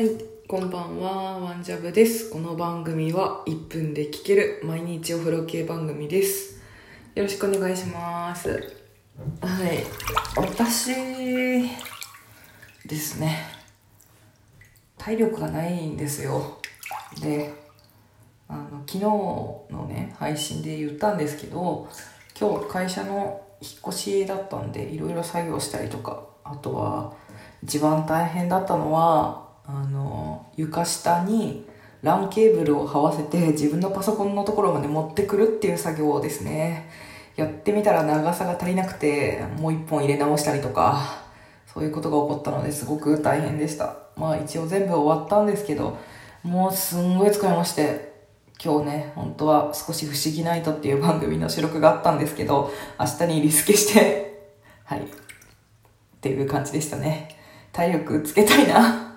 はい、こんばんは、ワンジャブです。この番組は1分で聞ける毎日お風呂系番組です。よろしくお願いします。はい、私ですね、体力がないんですよ。で、あの昨日のね、配信で言ったんですけど、今日会社の引っ越しだったんで、いろいろ作業したりとか、あとは一番大変だったのは、あの床下に LAN ケーブルを這わせて自分のパソコンのところまで持ってくるっていう作業をですねやってみたら長さが足りなくてもう一本入れ直したりとかそういうことが起こったのですごく大変でした。まあ一応全部終わったんですけどもうすんごい疲れまして今日ね本当は少し不思議ナイトっていう番組の収録があったんですけど明日にリスケしてはい。っていう感じでしたね。体力つけたいな。